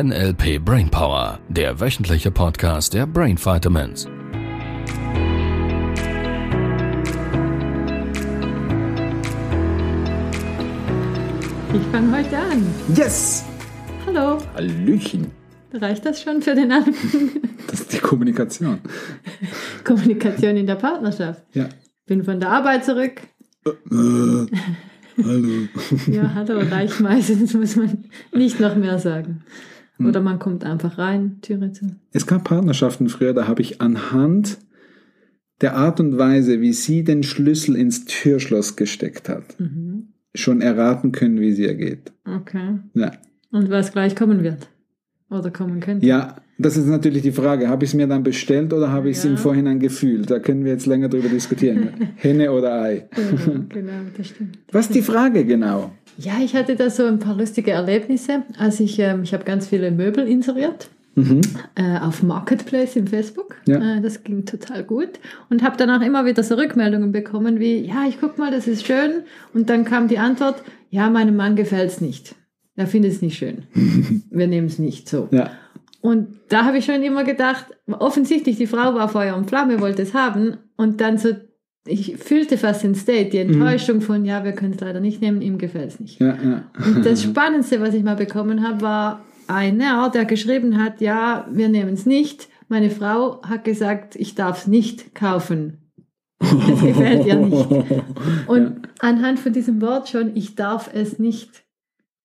NLP Brainpower, der wöchentliche Podcast der Brain Vitamins. Ich fange heute an. Yes! Hallo. Hallöchen. Reicht das schon für den Anfang? Das ist die Kommunikation. Kommunikation in der Partnerschaft. Ja. Bin von der Arbeit zurück. Äh, hallo. Ja, hallo, reicht meistens, muss man nicht noch mehr sagen. Hm. Oder man kommt einfach rein, Türe zu. Es gab Partnerschaften früher, da habe ich anhand der Art und Weise, wie sie den Schlüssel ins Türschloss gesteckt hat, Mhm. schon erraten können, wie sie ergeht. Okay. Ja. Und was gleich kommen wird? Oder kommen könnte? ja, das ist natürlich die Frage. Habe ich es mir dann bestellt oder habe ich es Ja. im Vorhinein gefühlt? Da können wir jetzt länger drüber diskutieren. Henne oder Ei. Ja, genau, das stimmt. Was ist die Frage genau? Ja, ich hatte da so ein paar lustige Erlebnisse, als ich, ähm, ich habe ganz viele Möbel inseriert. Mhm. äh, auf Marketplace im Facebook. Ja. Äh, das ging total gut. Und habe danach immer wieder so Rückmeldungen bekommen wie, ja, ich guck mal, das ist schön. Und dann kam die Antwort, ja, meinem Mann gefällt's nicht. Er findet es nicht schön. Wir nehmen es nicht so. Ja. Und da habe ich schon immer gedacht, offensichtlich, die Frau war Feuer und Flamme, wollte es haben. Und dann so, ich fühlte fast den State, die Enttäuschung von, ja, wir können es leider nicht nehmen, ihm gefällt es nicht. Ja, ja. Und das Spannendste, was ich mal bekommen habe, war einer, der geschrieben hat, ja, wir nehmen es nicht. Meine Frau hat gesagt, ich darf es nicht kaufen. Das gefällt ihr nicht. Und anhand von diesem Wort schon, ich darf es nicht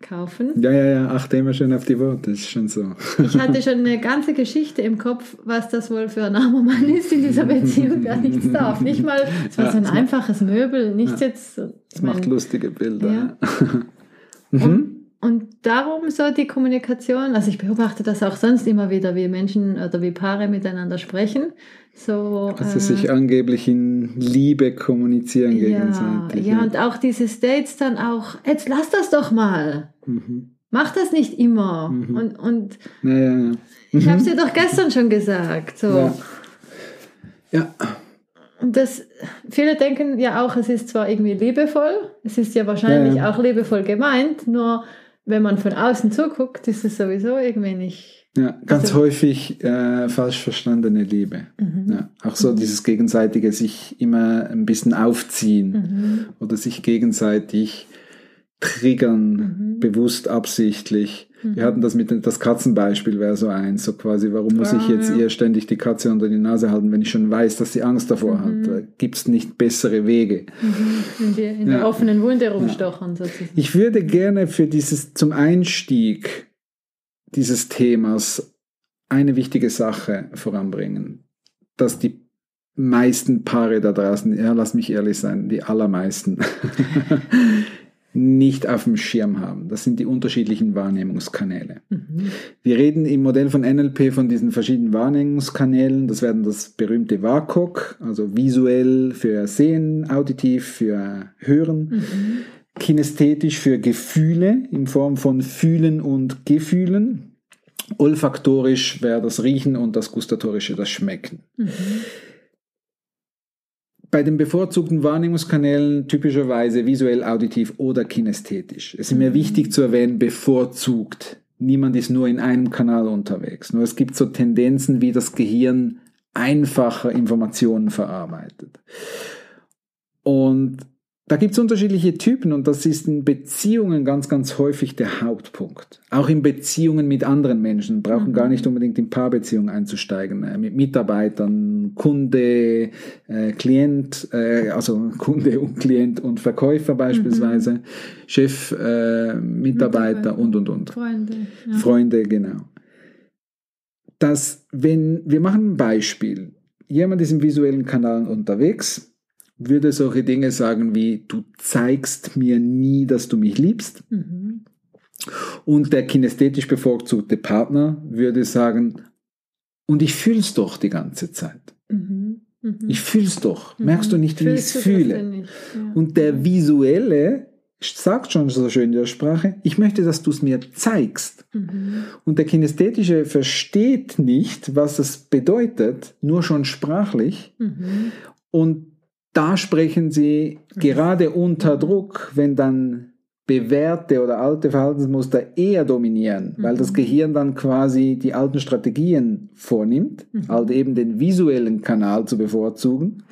kaufen. Ja, ja, ja, achte immer schön auf die Worte, das ist schon so. Ich hatte schon eine ganze Geschichte im Kopf, was das wohl für ein armer Mann ist in dieser Beziehung, der nichts darf. Nicht mal, es war Ja, so ein einfaches Möbel, nichts jetzt. so- Das macht lustige Bilder. Ja. Ja. Mhm. Und darum so die Kommunikation, also ich beobachte das auch sonst immer wieder, wie Menschen oder wie Paare miteinander sprechen. So, Also äh, sich angeblich in Liebe kommunizieren ja, gegenseitig. ja, und auch diese States dann auch, jetzt lass das doch mal. mhm. Mach das nicht immer. Mhm. Und, und ja, ja, ich habe es dir doch gestern schon gesagt. So. Ja. ja. Und das, viele denken ja auch, es ist zwar irgendwie liebevoll, es ist ja wahrscheinlich Ja, ja. auch liebevoll gemeint, nur wenn man von außen zuguckt, ist es sowieso irgendwie nicht. ja. Ganz Also- häufig äh, falsch verstandene Liebe. Mhm. Ja. Auch so dieses gegenseitige sich immer ein bisschen aufziehen Mhm. oder sich gegenseitig triggern, Mhm. bewusst, absichtlich. Wir hatten das mit dem- das Katzenbeispiel wäre so eins, so quasi, warum muss Ja, ich jetzt ja. ihr ständig die Katze unter die Nase halten, wenn ich schon weiß, dass sie Angst davor hat? Da gibt's nicht bessere Wege. Mhm. In, die, in Ja. der offenen Wunde rumstochern sozusagen. Ich würde gerne für dieses zum Einstieg dieses Themas eine wichtige Sache voranbringen, dass die meisten Paare da draußen, ja, lass mich ehrlich sein, die allermeisten nicht auf dem Schirm haben. Das sind die unterschiedlichen Wahrnehmungskanäle. Mhm. Wir reden im Modell von NLP von diesen verschiedenen Wahrnehmungskanälen. Das werden das berühmte WAKOK, also visuell für Sehen, auditiv für Hören, Mhm. kinästhetisch für Gefühle in Form von Fühlen und Gefühlen. Olfaktorisch wäre das Riechen und das Gustatorische das Schmecken. Mhm. Bei den bevorzugten Wahrnehmungskanälen typischerweise visuell, auditiv oder kinästhetisch. Es ist mir wichtig zu erwähnen, bevorzugt. Niemand ist nur in einem Kanal unterwegs. Nur es gibt so Tendenzen, wie das Gehirn einfacher Informationen verarbeitet. Und da gibt es unterschiedliche Typen und das ist in Beziehungen ganz, ganz häufig der Hauptpunkt. Auch in Beziehungen mit anderen Menschen, brauchen Mhm. gar nicht unbedingt in Paarbeziehungen einzusteigen, äh, mit Mitarbeitern, Kunde, äh, Klient, äh, also Kunde und Klient und Verkäufer beispielsweise, Chef, äh, Mitarbeiter Mitarbeiter. und, und, und. Freunde. Ja. Freunde, genau. Dass, wenn, wir machen ein Beispiel. Jemand ist im visuellen Kanal unterwegs, würde solche Dinge sagen wie, du zeigst mir nie, dass du mich liebst. Mhm. Und der kinästhetisch bevorzugte Partner würde sagen, und ich fühl's doch die ganze Zeit. Mhm. Mhm. Ich fühl's doch. Merkst du nicht, wie ich fühle? nicht? Ja. Und der visuelle sagt schon so schön in der Sprache, ich möchte, dass du es mir zeigst. Mhm. Und der Kinästhetische versteht nicht, was es bedeutet, nur schon sprachlich. Mhm. Und da sprechen sie gerade unter Druck, wenn dann bewährte oder alte Verhaltensmuster eher dominieren, weil das Gehirn dann quasi die alten Strategien vornimmt, halt eben den visuellen Kanal zu bevorzugen,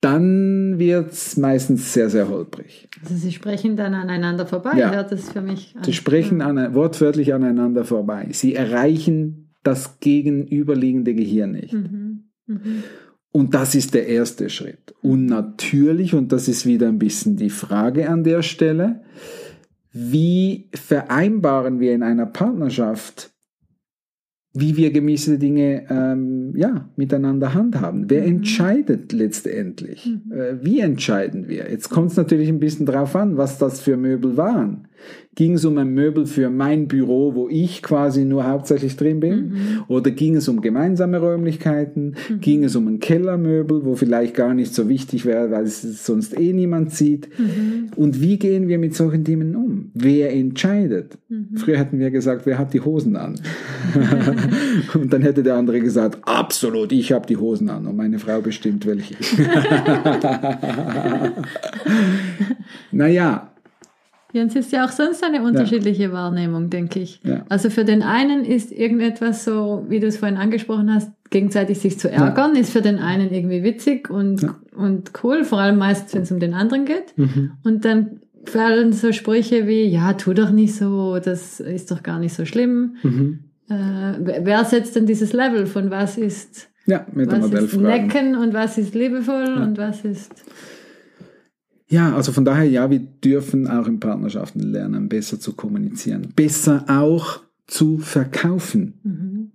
dann wird's meistens sehr, sehr holprig. Also sie sprechen dann aneinander vorbei, Ja. hört das für mich an. Sie sprechen an, wortwörtlich aneinander vorbei. Sie erreichen das gegenüberliegende Gehirn nicht. Mhm. Mhm. Und das ist der erste Schritt. Und natürlich, und das ist wieder ein bisschen die Frage an der Stelle, wie vereinbaren wir in einer Partnerschaft, wie wir gewisse Dinge ähm, ja, miteinander handhaben? Wer entscheidet letztendlich? Äh, wie entscheiden wir? Jetzt kommt es natürlich ein bisschen drauf an, was das für Möbel waren. Ging es um ein Möbel für mein Büro, wo ich quasi nur hauptsächlich drin bin? Oder ging es um gemeinsame Räumlichkeiten? Ging es um ein Kellermöbel, wo vielleicht gar nicht so wichtig wäre, weil es sonst eh niemand sieht? Und wie gehen wir mit solchen Themen um? Wer entscheidet? Früher hätten wir gesagt, wer hat die Hosen an? Und dann hätte der andere gesagt, absolut, ich habe die Hosen an und meine Frau bestimmt welche. naja, Ja, es ist ja auch sonst eine unterschiedliche Wahrnehmung, denke ich. Ja. Also für den einen ist irgendetwas so, wie du es vorhin angesprochen hast, gegenseitig sich zu ärgern, ist für den einen irgendwie witzig und, und cool, vor allem meistens, wenn es um den anderen geht. Mhm. Und dann fallen so Sprüche wie, ja, tu doch nicht so, das ist doch gar nicht so schlimm. Mhm. Äh, wer setzt denn dieses Level von was ist, ja, mit was ist necken und was ist liebevoll und was ist... Ja, also von daher, ja, wir dürfen auch in Partnerschaften lernen, besser zu kommunizieren, besser auch zu verkaufen, Mhm.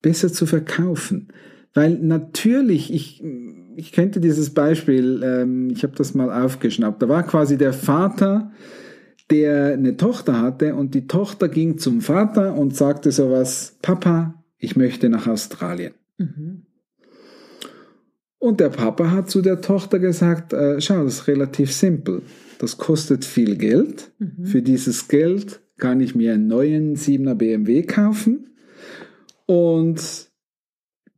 besser zu verkaufen. Weil natürlich, ich, ich könnte dieses Beispiel, ähm, ich habe das mal aufgeschnappt, da war quasi der Vater, der eine Tochter hatte und die Tochter ging zum Vater und sagte sowas, Papa, ich möchte nach Australien. Mhm. Und der Papa hat zu der Tochter gesagt, äh, schau, das ist relativ simpel. Das kostet viel Geld. Für dieses Geld kann ich mir einen neuen 7er BMW kaufen. Und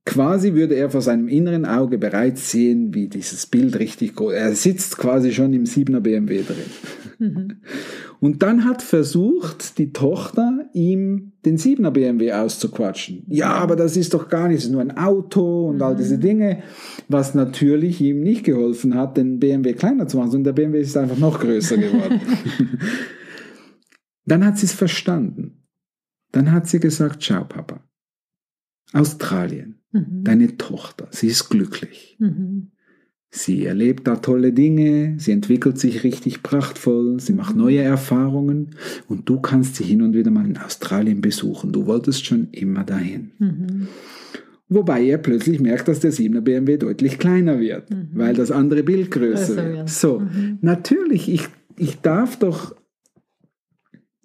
quasi würde er vor seinem inneren Auge bereits sehen, wie dieses Bild richtig groß Er sitzt quasi schon im 7er BMW drin. Und dann hat versucht die Tochter, ihm den 7er BMW auszuquatschen. Ja, aber das ist doch gar nicht, es ist nur ein Auto und all diese Dinge, was natürlich ihm nicht geholfen hat, den BMW kleiner zu machen, sondern der BMW ist einfach noch größer geworden. dann hat sie es verstanden. Dann hat sie gesagt, schau Papa, Australien, Mhm. deine Tochter, sie ist glücklich. Mhm. Sie erlebt da tolle Dinge, sie entwickelt sich richtig prachtvoll, sie macht neue Erfahrungen und du kannst sie hin und wieder mal in Australien besuchen. Du wolltest schon immer dahin. Mhm. Wobei er plötzlich merkt, dass der 7er BMW deutlich kleiner wird, weil das andere Bild größer Größer wird. wird. So, natürlich, ich, ich darf doch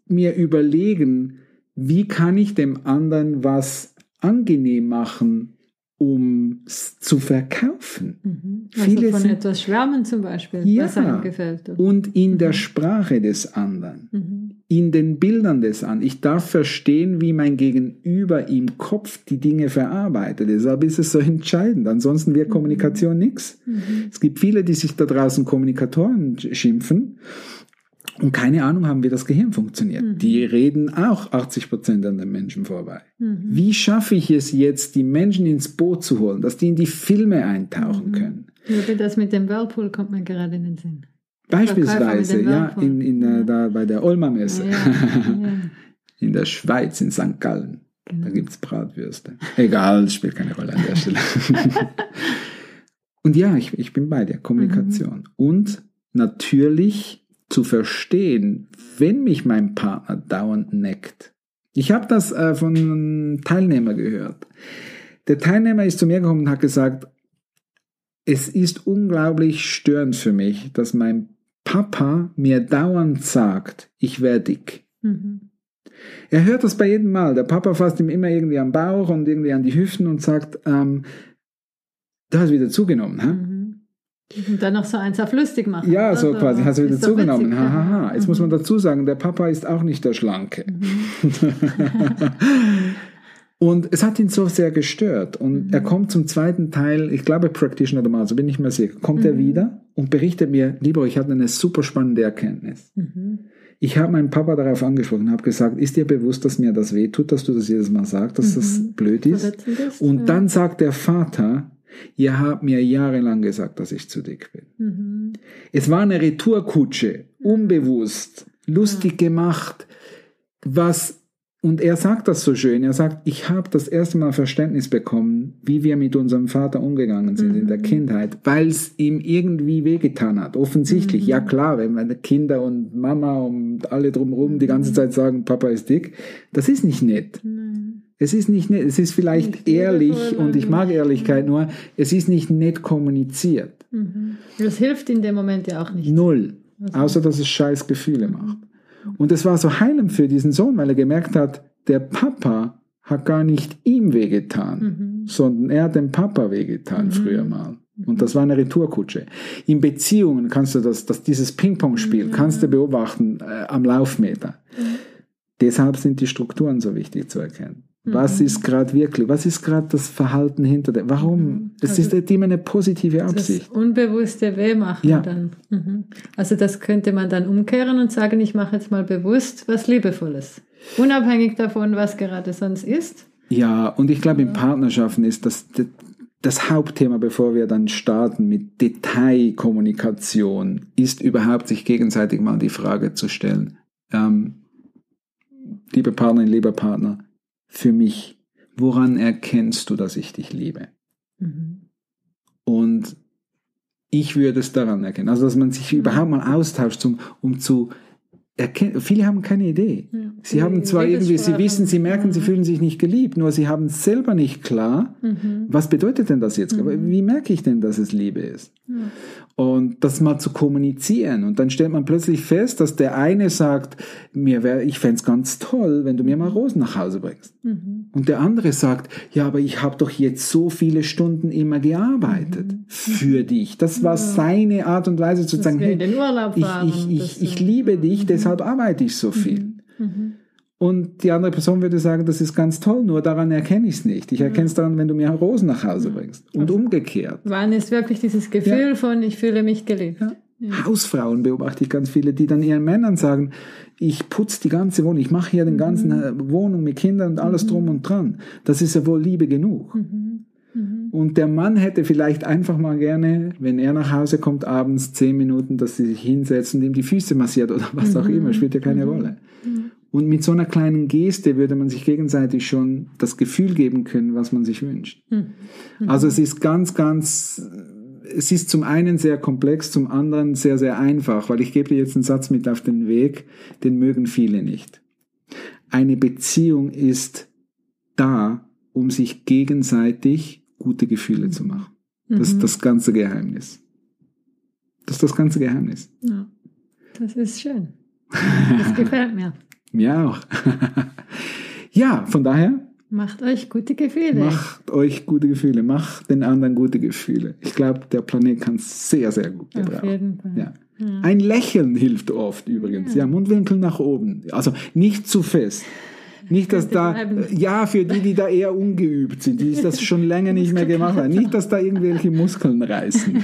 mir überlegen, wie kann ich dem anderen was angenehm machen, um es zu verkaufen. Mhm. Viele also von sind- etwas schwärmen zum Beispiel, Ja. was einem gefällt. Und in der Sprache des anderen, Mhm. in den Bildern des anderen. Ich darf verstehen, wie mein Gegenüber im Kopf die Dinge verarbeitet. Deshalb ist es so entscheidend. Ansonsten wird Kommunikation nichts. Es gibt viele, die sich da draußen Kommunikatoren schimpfen und keine Ahnung haben, wie das Gehirn funktioniert. Die reden auch 80 Prozent an den Menschen vorbei. Wie schaffe ich es jetzt, die Menschen ins Boot zu holen, dass die in die Filme eintauchen können? Ja, Das mit dem Whirlpool kommt mir gerade in den Sinn. Beispielsweise, mit dem ja, in, in, äh, da bei der Olma-Messe. Ja, ja. In der Schweiz, in St. Gallen. Genau. Da gibt es Bratwürste. Egal, spielt keine Rolle an der Stelle. Und ja, ich, ich bin bei dir. Kommunikation. Und natürlich zu verstehen, wenn mich mein Partner dauernd neckt. Ich habe das äh, von einem Teilnehmer gehört. Der Teilnehmer ist zu mir gekommen und hat gesagt, es ist unglaublich störend für mich, dass mein Papa mir dauernd sagt, ich wäre dick. Mhm. Er hört das bei jedem Mal. Der Papa fasst ihm immer irgendwie am Bauch und irgendwie an die Hüften und sagt, ähm, du hast wieder zugenommen. Hä? Mhm. Und dann noch so eins auf lustig machen. Ja, so Also, quasi, hast du wieder zugenommen. ja. Ha, ha. Jetzt muss man dazu sagen, der Papa ist auch nicht der Schlanke. Und es hat ihn so sehr gestört. Und Mhm. er kommt zum zweiten Teil, ich glaube Practitioner Normal, so bin ich mir sicher, kommt er Mhm. wieder und berichtet mir, lieber, ich hatte eine super spannende Erkenntnis. Mhm. Ich habe meinen Papa darauf angesprochen, habe gesagt, ist dir bewusst, dass mir das wehtut, dass du das jedes Mal sagst, dass das blöd ist? Und Mhm. ja. dann sagt der Vater, ihr habt mir jahrelang gesagt, dass ich zu dick bin. Mhm. Es war eine Retourkutsche, unbewusst, lustig gemacht, was und er sagt das so schön. Er sagt, ich habe das erste Mal Verständnis bekommen, wie wir mit unserem Vater umgegangen sind in der Kindheit, weil es ihm irgendwie wehgetan hat. Offensichtlich, ja klar, wenn meine Kinder und Mama und alle drumherum die ganze Zeit sagen, Papa ist dick, das ist nicht nett. Es ist nicht nett, es ist vielleicht Nicht ehrlich liebevoll und ich mag Ehrlichkeit nur, es ist nicht nett kommuniziert. Mhm. Das hilft in dem Moment ja auch nicht. Null. Außer dass es scheiß Gefühle macht. Und es war so heilend für diesen Sohn, weil er gemerkt hat, der Papa hat gar nicht ihm wehgetan, Mhm. sondern er hat dem Papa wehgetan früher mal. Und das war eine Retourkutsche. In Beziehungen kannst du das, das dieses Ping-Pong-Spiel, kannst du beobachten äh, am Laufmeter. Deshalb sind die Strukturen so wichtig zu erkennen. Was ist gerade wirklich, was ist gerade das Verhalten hinter dem, warum? Es Also- ist halt immer eine positive Das Absicht. unbewusste Wehmachen Ja. dann. Mhm. Also das könnte man dann umkehren und sagen, ich mache jetzt mal bewusst was Liebevolles. Unabhängig davon, was gerade sonst ist. Ja, und ich glaube, in Partnerschaften ist das das Hauptthema, bevor wir dann starten mit Detailkommunikation, ist überhaupt sich gegenseitig mal die Frage zu stellen, ähm, liebe Partnerin, lieber Partner, für mich, woran erkennst du, dass ich dich liebe? Mhm. Und ich würde es daran erkennen. Also, dass man sich überhaupt mal austauscht, zum, um zu Viele haben keine Idee. Ja. Sie haben zwar irgendwie, sie wissen, sie merken, sie Mhm. fühlen sich nicht geliebt, nur sie haben es selber nicht klar. Mhm. Was bedeutet denn das jetzt? Mhm. Wie merke ich denn, dass es Liebe ist? Ja. Und das mal zu kommunizieren. Und dann stellt man plötzlich fest, dass der eine sagt, mir wär, ich fänd's ganz toll, wenn du mir mal Rosen nach Hause bringst. Mhm. Und der andere sagt, ja, aber ich habe doch jetzt so viele Stunden immer gearbeitet für dich. Das war seine Art und Weise zu Dass sagen, hey, ich, ich, ich, ich liebe dich, deshalb arbeite ich so viel. Mhm. Und die andere Person würde sagen, das ist ganz toll, nur daran erkenne ich es nicht. Ich erkenne es daran, wenn du mir Rosen nach Hause bringst. Und umgekehrt. Wann ist wirklich dieses Gefühl von, ich fühle mich geliebt? Hausfrauen beobachte ich ganz viele, die dann ihren Männern sagen, ich putze die ganze Wohnung, ich mache hier den ganzen äh, Wohnung mit Kindern und alles drum und dran. Das ist ja wohl Liebe genug. Mhm. Mhm. Und der Mann hätte vielleicht einfach mal gerne, wenn er nach Hause kommt, abends zehn Minuten, dass sie sich hinsetzen und ihm die Füße massiert oder was auch immer, spielt ja keine Rolle. Und mit so einer kleinen Geste würde man sich gegenseitig schon das Gefühl geben können, was man sich wünscht. Also es ist ganz, ganz, es ist zum einen sehr komplex, zum anderen sehr, sehr einfach, weil ich gebe dir jetzt einen Satz mit auf den Weg, den mögen viele nicht. Eine Beziehung ist da, um sich gegenseitig gute Gefühle zu machen. Das ist das ganze Geheimnis. Das ist das ganze Geheimnis. Ja. Das ist schön. Das gefällt mir. Mir auch. ja, von daher, Macht euch gute Gefühle. macht euch gute Gefühle, macht den anderen gute Gefühle. Ich glaube, der Planet kann es sehr, sehr gut Auf gebrauchen. jeden Fall. Ja. Ein Lächeln hilft oft übrigens. Ja. Mundwinkel nach oben. Also nicht zu fest. Nicht, dass da, bleiben. ja, für die, die da eher ungeübt sind, die das schon länger nicht mehr gemacht haben. Nicht, dass da irgendwelche Muskeln reißen.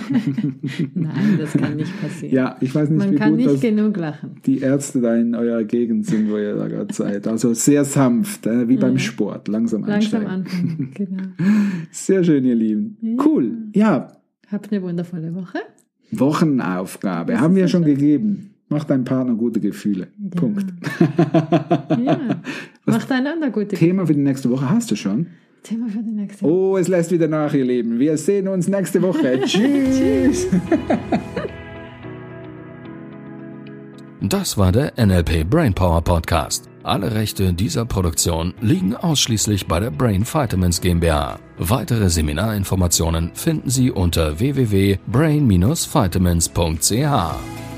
Nein, das kann nicht passieren. Ja, ich weiß nicht, Man wie kann gut nicht das genug lachen. die Ärzte da in eurer Gegend sind, wo ihr da gerade seid. Also sehr sanft, äh, wie beim Sport, langsam, Langsam einsteigen. anfangen. Genau. Sehr schön, ihr Lieben. Cool. Ja, Habt eine wundervolle Woche. Wochenaufgabe haben wir schon gegeben. Macht deinem Partner gute Gefühle. Punkt. Ja. Macht einander gute Thema für die nächste Woche hast du schon. Thema für die nächste Woche. Oh, es lässt wieder nach, ihr Lieben. Wir sehen uns nächste Woche. Tschüss. Das war der NLP Brainpower Podcast. Alle Rechte dieser Produktion liegen ausschließlich bei der Brain Vitamins GmbH. Weitere Seminarinformationen finden Sie unter www.brain-vitamins.ch.